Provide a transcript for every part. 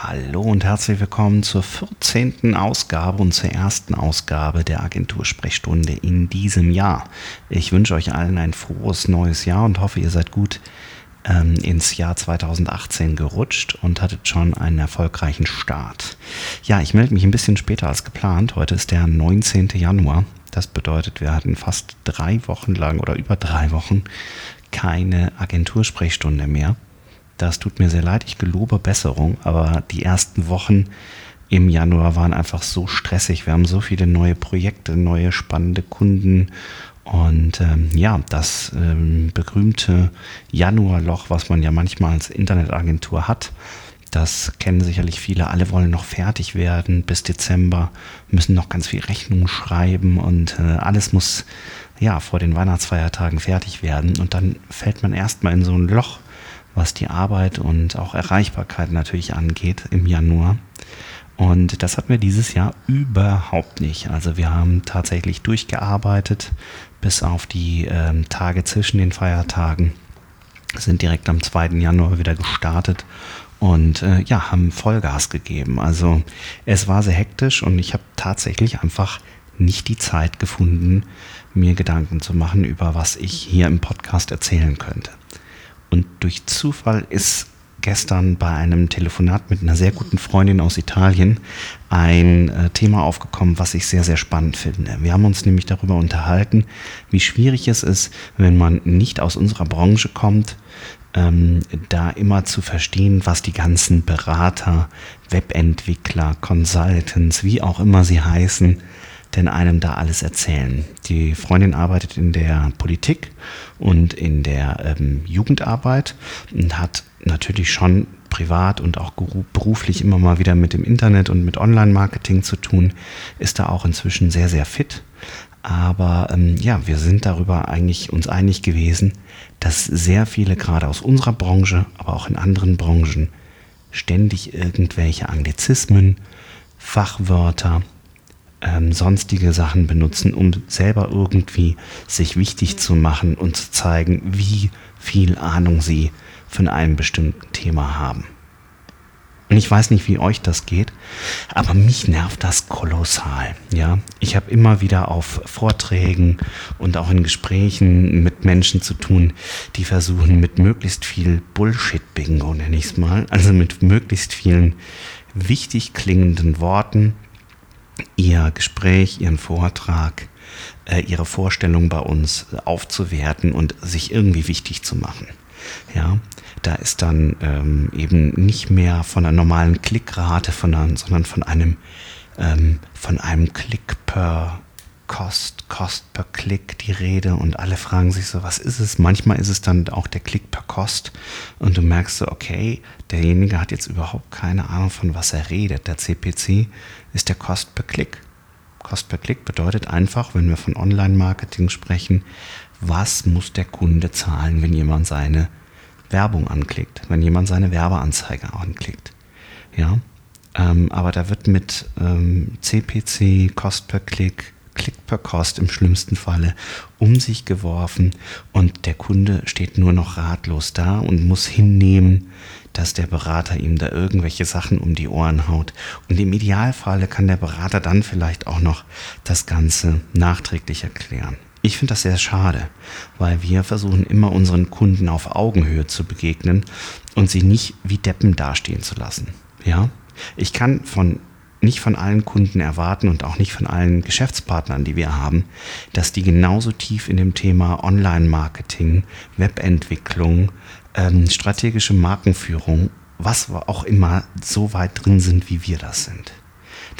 Hallo und herzlich willkommen zur 14. Ausgabe und zur ersten Ausgabe der Agentursprechstunde in diesem Jahr. Ich wünsche euch allen ein frohes neues Jahr und hoffe, ihr seid gut ähm, ins Jahr 2018 gerutscht und hattet schon einen erfolgreichen Start. Ja, ich melde mich ein bisschen später als geplant. Heute ist der 19. Januar. Das bedeutet, wir hatten fast drei Wochen lang oder über drei Wochen keine Agentursprechstunde mehr. Das tut mir sehr leid, ich gelobe Besserung, aber die ersten Wochen im Januar waren einfach so stressig. Wir haben so viele neue Projekte, neue spannende Kunden und ähm, ja, das ähm, berühmte Januarloch, was man ja manchmal als Internetagentur hat, das kennen sicherlich viele. Alle wollen noch fertig werden bis Dezember, müssen noch ganz viel Rechnung schreiben und äh, alles muss ja vor den Weihnachtsfeiertagen fertig werden. Und dann fällt man erstmal in so ein Loch, was die Arbeit und auch Erreichbarkeit natürlich angeht im Januar. Und das hatten wir dieses Jahr überhaupt nicht. Also wir haben tatsächlich durchgearbeitet bis auf die äh, Tage zwischen den Feiertagen, sind direkt am 2. Januar wieder gestartet und äh, ja, haben Vollgas gegeben. Also es war sehr hektisch und ich habe tatsächlich einfach nicht die Zeit gefunden, mir Gedanken zu machen, über was ich hier im Podcast erzählen könnte. Und durch Zufall ist gestern bei einem Telefonat mit einer sehr guten Freundin aus Italien ein äh, Thema aufgekommen, was ich sehr, sehr spannend finde. Wir haben uns nämlich darüber unterhalten, wie schwierig es ist, wenn man nicht aus unserer Branche kommt, ähm, da immer zu verstehen, was die ganzen Berater, Webentwickler, Consultants, wie auch immer sie heißen, denn einem da alles erzählen. Die Freundin arbeitet in der Politik und in der ähm, Jugendarbeit und hat natürlich schon privat und auch beruflich immer mal wieder mit dem Internet und mit Online-Marketing zu tun, ist da auch inzwischen sehr, sehr fit. Aber ähm, ja, wir sind darüber eigentlich uns einig gewesen, dass sehr viele gerade aus unserer Branche, aber auch in anderen Branchen ständig irgendwelche Anglizismen, Fachwörter, ähm, sonstige Sachen benutzen, um selber irgendwie sich wichtig zu machen und zu zeigen, wie viel Ahnung sie von einem bestimmten Thema haben. Und ich weiß nicht, wie euch das geht, aber mich nervt das kolossal. Ja, ich habe immer wieder auf Vorträgen und auch in Gesprächen mit Menschen zu tun, die versuchen mit möglichst viel Bullshit-Bingo, nenne ich es mal, also mit möglichst vielen wichtig klingenden Worten ihr Gespräch, ihren Vortrag, äh, ihre Vorstellung bei uns aufzuwerten und sich irgendwie wichtig zu machen. Ja, da ist dann ähm, eben nicht mehr von einer normalen Klickrate, von einer, sondern von einem ähm, von einem Klick per Cost, Cost per Klick die Rede und alle fragen sich so, was ist es? Manchmal ist es dann auch der Klick per Cost und du merkst so, okay, derjenige hat jetzt überhaupt keine Ahnung von was er redet. Der CPC ist der Cost per Klick. Cost per Klick bedeutet einfach, wenn wir von Online-Marketing sprechen, was muss der Kunde zahlen, wenn jemand seine Werbung anklickt, wenn jemand seine Werbeanzeige anklickt. Ja, ähm, aber da wird mit ähm, CPC, Cost per Klick, Klick per Cost im schlimmsten Falle um sich geworfen und der Kunde steht nur noch ratlos da und muss hinnehmen, dass der Berater ihm da irgendwelche Sachen um die Ohren haut. Und im Idealfalle kann der Berater dann vielleicht auch noch das Ganze nachträglich erklären. Ich finde das sehr schade, weil wir versuchen immer unseren Kunden auf Augenhöhe zu begegnen und sie nicht wie Deppen dastehen zu lassen. Ja? Ich kann von nicht von allen Kunden erwarten und auch nicht von allen Geschäftspartnern, die wir haben, dass die genauso tief in dem Thema Online-Marketing, Webentwicklung, ähm, strategische Markenführung, was auch immer, so weit drin sind, wie wir das sind.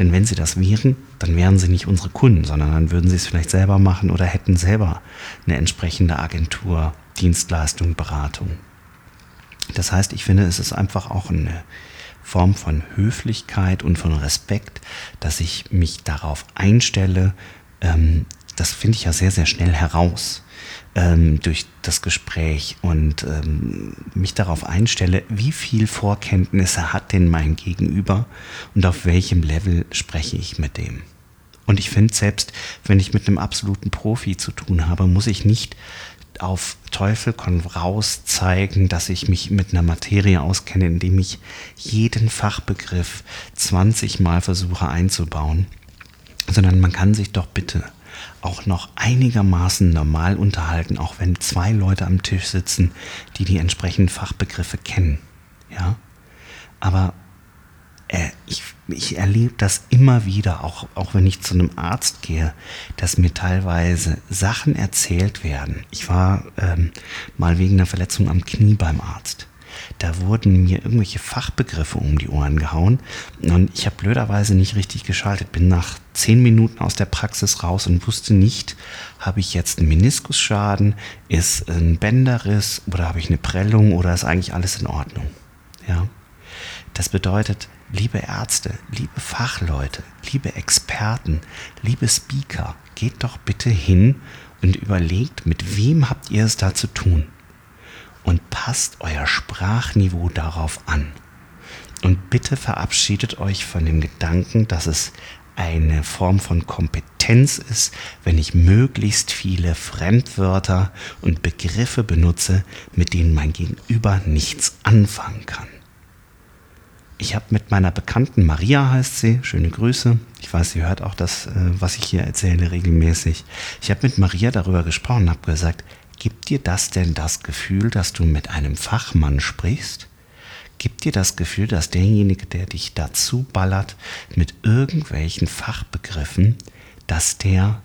Denn wenn sie das wären, dann wären sie nicht unsere Kunden, sondern dann würden sie es vielleicht selber machen oder hätten selber eine entsprechende Agentur, Dienstleistung, Beratung. Das heißt, ich finde, es ist einfach auch eine Form von Höflichkeit und von Respekt, dass ich mich darauf einstelle. Ähm, das finde ich ja sehr, sehr schnell heraus ähm, durch das Gespräch und ähm, mich darauf einstelle, wie viel Vorkenntnisse hat denn mein Gegenüber und auf welchem Level spreche ich mit dem. Und ich finde, selbst wenn ich mit einem absoluten Profi zu tun habe, muss ich nicht auf Teufel komm raus zeigen, dass ich mich mit einer Materie auskenne, indem ich jeden Fachbegriff 20 Mal versuche einzubauen, sondern man kann sich doch bitte auch noch einigermaßen normal unterhalten, auch wenn zwei Leute am Tisch sitzen, die die entsprechenden Fachbegriffe kennen. Ja, aber ich, erlebe das immer wieder, auch, auch wenn ich zu einem Arzt gehe, dass mir teilweise Sachen erzählt werden. Ich war ähm, mal wegen einer Verletzung am Knie beim Arzt. Da wurden mir irgendwelche Fachbegriffe um die Ohren gehauen und ich habe blöderweise nicht richtig geschaltet. Bin nach zehn Minuten aus der Praxis raus und wusste nicht, habe ich jetzt einen Meniskusschaden, ist ein Bänderriss oder habe ich eine Prellung oder ist eigentlich alles in Ordnung. Ja. Das bedeutet, liebe Ärzte, liebe Fachleute, liebe Experten, liebe Speaker, geht doch bitte hin und überlegt, mit wem habt ihr es da zu tun? Und passt euer Sprachniveau darauf an. Und bitte verabschiedet euch von dem Gedanken, dass es eine Form von Kompetenz ist, wenn ich möglichst viele Fremdwörter und Begriffe benutze, mit denen mein Gegenüber nichts anfangen kann. Ich habe mit meiner Bekannten Maria heißt sie, schöne Grüße. Ich weiß, sie hört auch das, äh, was ich hier erzähle, regelmäßig. Ich habe mit Maria darüber gesprochen, habe gesagt, gibt dir das denn das Gefühl, dass du mit einem Fachmann sprichst? Gibt dir das Gefühl, dass derjenige, der dich dazu ballert mit irgendwelchen Fachbegriffen, dass der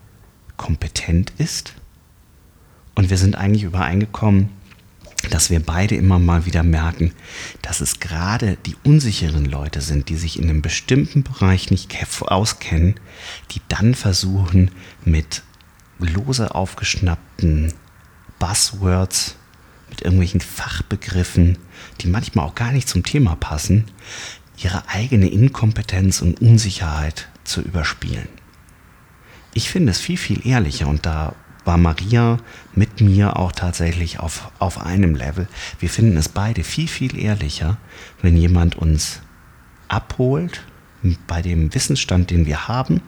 kompetent ist? Und wir sind eigentlich übereingekommen, dass wir beide immer mal wieder merken, dass es gerade die unsicheren Leute sind, die sich in einem bestimmten Bereich nicht auskennen, die dann versuchen mit lose aufgeschnappten Buzzwords, mit irgendwelchen Fachbegriffen, die manchmal auch gar nicht zum Thema passen, ihre eigene Inkompetenz und Unsicherheit zu überspielen. Ich finde es viel, viel ehrlicher und da war Maria mit mir auch tatsächlich auf, auf einem Level. Wir finden es beide viel, viel ehrlicher, wenn jemand uns abholt bei dem Wissensstand, den wir haben,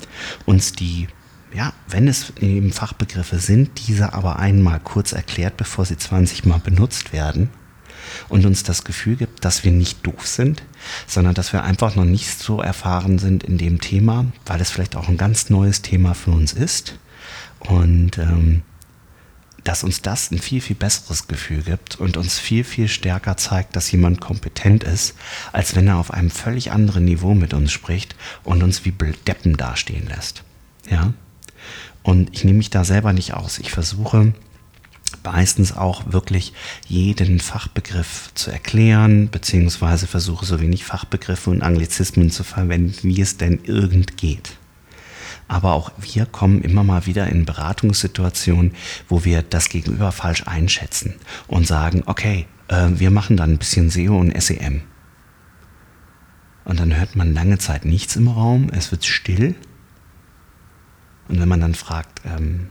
uns die, ja, wenn es eben Fachbegriffe sind, diese aber einmal kurz erklärt, bevor sie 20 Mal benutzt werden und uns das Gefühl gibt, dass wir nicht doof sind, sondern dass wir einfach noch nicht so erfahren sind in dem Thema, weil es vielleicht auch ein ganz neues Thema für uns ist und ähm, dass uns das ein viel, viel besseres Gefühl gibt und uns viel, viel stärker zeigt, dass jemand kompetent ist, als wenn er auf einem völlig anderen Niveau mit uns spricht und uns wie Deppen dastehen lässt. Ja? Und ich nehme mich da selber nicht aus. Ich versuche meistens auch wirklich jeden Fachbegriff zu erklären, beziehungsweise versuche so wenig Fachbegriffe und Anglizismen zu verwenden, wie es denn irgend geht. Aber auch wir kommen immer mal wieder in Beratungssituationen, wo wir das Gegenüber falsch einschätzen und sagen, okay, äh, wir machen dann ein bisschen SEO und SEM. Und dann hört man lange Zeit nichts im Raum, es wird still. Und wenn man dann fragt, ähm,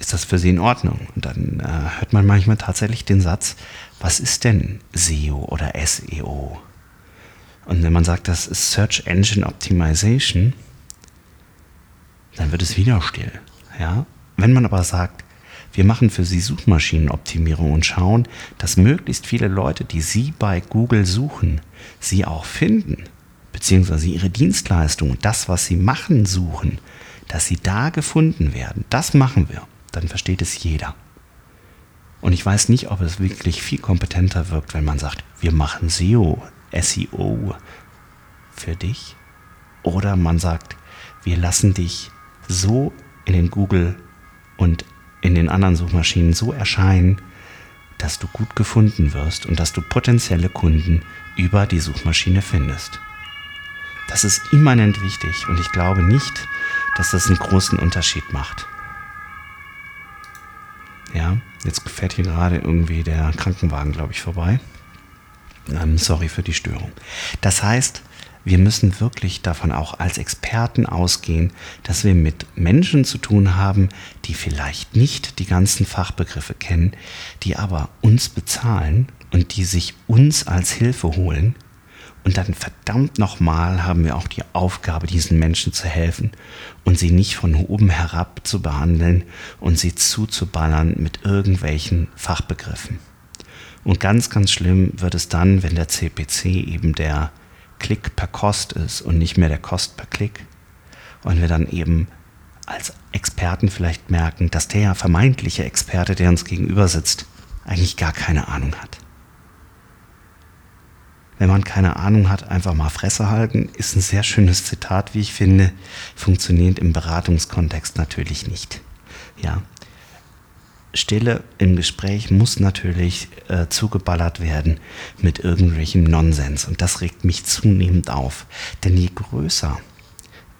ist das für Sie in Ordnung? Und dann äh, hört man manchmal tatsächlich den Satz, was ist denn SEO oder SEO? Und wenn man sagt, das ist Search Engine Optimization, dann wird es wieder still. Ja? Wenn man aber sagt, wir machen für Sie Suchmaschinenoptimierung und schauen, dass möglichst viele Leute, die Sie bei Google suchen, Sie auch finden, beziehungsweise Ihre Dienstleistung, das, was Sie machen, suchen, dass Sie da gefunden werden. Das machen wir. Dann versteht es jeder. Und ich weiß nicht, ob es wirklich viel kompetenter wirkt, wenn man sagt, wir machen SEO, SEO für dich. Oder man sagt, wir lassen dich so in den Google und in den anderen Suchmaschinen so erscheinen, dass du gut gefunden wirst und dass du potenzielle Kunden über die Suchmaschine findest. Das ist immanent wichtig und ich glaube nicht, dass das einen großen Unterschied macht. Ja, jetzt fährt hier gerade irgendwie der Krankenwagen, glaube ich, vorbei. Ähm, sorry für die Störung. Das heißt, wir müssen wirklich davon auch als Experten ausgehen, dass wir mit Menschen zu tun haben, die vielleicht nicht die ganzen Fachbegriffe kennen, die aber uns bezahlen und die sich uns als Hilfe holen Und dann verdammt nochmal haben wir auch die Aufgabe, diesen Menschen zu helfen und sie nicht von oben herab zu behandeln und sie zuzuballern mit irgendwelchen Fachbegriffen. Und ganz, ganz schlimm wird es dann, wenn der CPC eben der Klick per Kost ist und nicht mehr der Kost per Klick. Und wir dann eben als Experten vielleicht merken, dass der vermeintliche Experte, der uns gegenüber sitzt, eigentlich gar keine Ahnung hat wenn man keine Ahnung hat, einfach mal Fresse halten, ist ein sehr schönes Zitat, wie ich finde, funktioniert im Beratungskontext natürlich nicht. Ja. Stille im Gespräch muss natürlich äh, zugeballert werden mit irgendwelchem Nonsens und das regt mich zunehmend auf. Denn je größer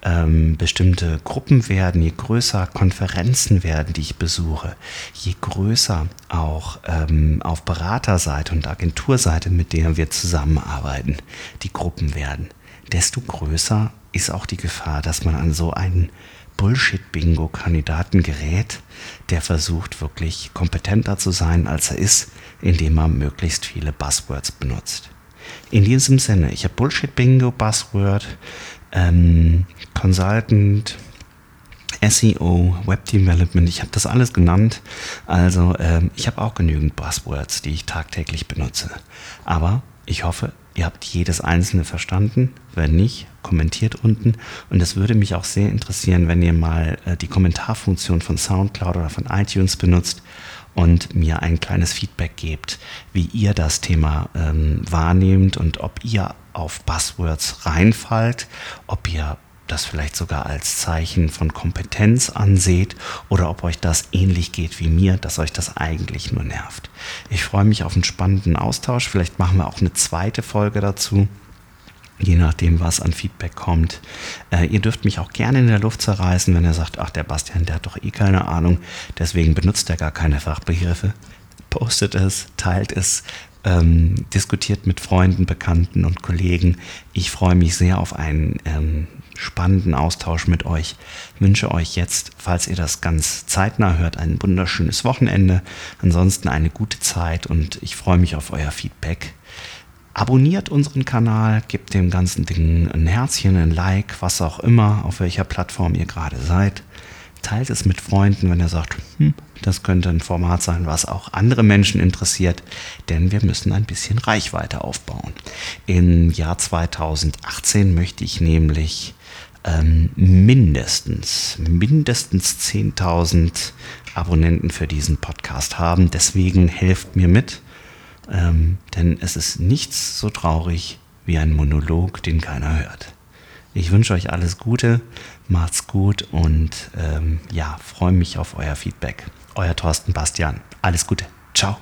ähm, bestimmte Gruppen werden, je größer Konferenzen werden, die ich besuche, je größer auch ähm, auf Beraterseite und Agenturseite, mit der wir zusammenarbeiten, die Gruppen werden, desto größer ist auch die Gefahr, dass man an so einen Bullshit-Bingo-Kandidaten gerät, der versucht wirklich kompetenter zu sein, als er ist, indem er möglichst viele Buzzwords benutzt. In diesem Sinne, ich habe Bullshit-Bingo, Buzzword, ähm, Consultant, SEO, Web Development, ich habe das alles genannt. Also ähm, ich habe auch genügend Buzzwords, die ich tagtäglich benutze. Aber ich hoffe, ihr habt jedes einzelne verstanden. Wenn nicht, kommentiert unten. Und es würde mich auch sehr interessieren, wenn ihr mal äh, die Kommentarfunktion von SoundCloud oder von iTunes benutzt und mir ein kleines Feedback gebt, wie ihr das Thema ähm, wahrnehmt und ob ihr auf Buzzwords reinfallt, ob ihr das vielleicht sogar als Zeichen von Kompetenz anseht oder ob euch das ähnlich geht wie mir, dass euch das eigentlich nur nervt. Ich freue mich auf einen spannenden Austausch. Vielleicht machen wir auch eine zweite Folge dazu je nachdem, was an Feedback kommt. Äh, ihr dürft mich auch gerne in der Luft zerreißen, wenn ihr sagt, ach, der Bastian, der hat doch eh keine Ahnung, deswegen benutzt er gar keine Fachbegriffe. Postet es, teilt es, ähm, diskutiert mit Freunden, Bekannten und Kollegen. Ich freue mich sehr auf einen ähm, spannenden Austausch mit euch. Wünsche euch jetzt, falls ihr das ganz zeitnah hört, ein wunderschönes Wochenende. Ansonsten eine gute Zeit und ich freue mich auf euer Feedback. Abonniert unseren Kanal, gebt dem ganzen Ding ein Herzchen, ein Like, was auch immer, auf welcher Plattform ihr gerade seid. Teilt es mit Freunden, wenn ihr sagt, hm, das könnte ein Format sein, was auch andere Menschen interessiert, denn wir müssen ein bisschen Reichweite aufbauen. Im Jahr 2018 möchte ich nämlich ähm, mindestens, mindestens 10.000 Abonnenten für diesen Podcast haben. Deswegen helft mir mit ähm, denn es ist nichts so traurig wie ein Monolog, den keiner hört. Ich wünsche euch alles Gute, macht's gut und ähm, ja, freue mich auf euer Feedback. Euer Thorsten Bastian. Alles Gute. Ciao.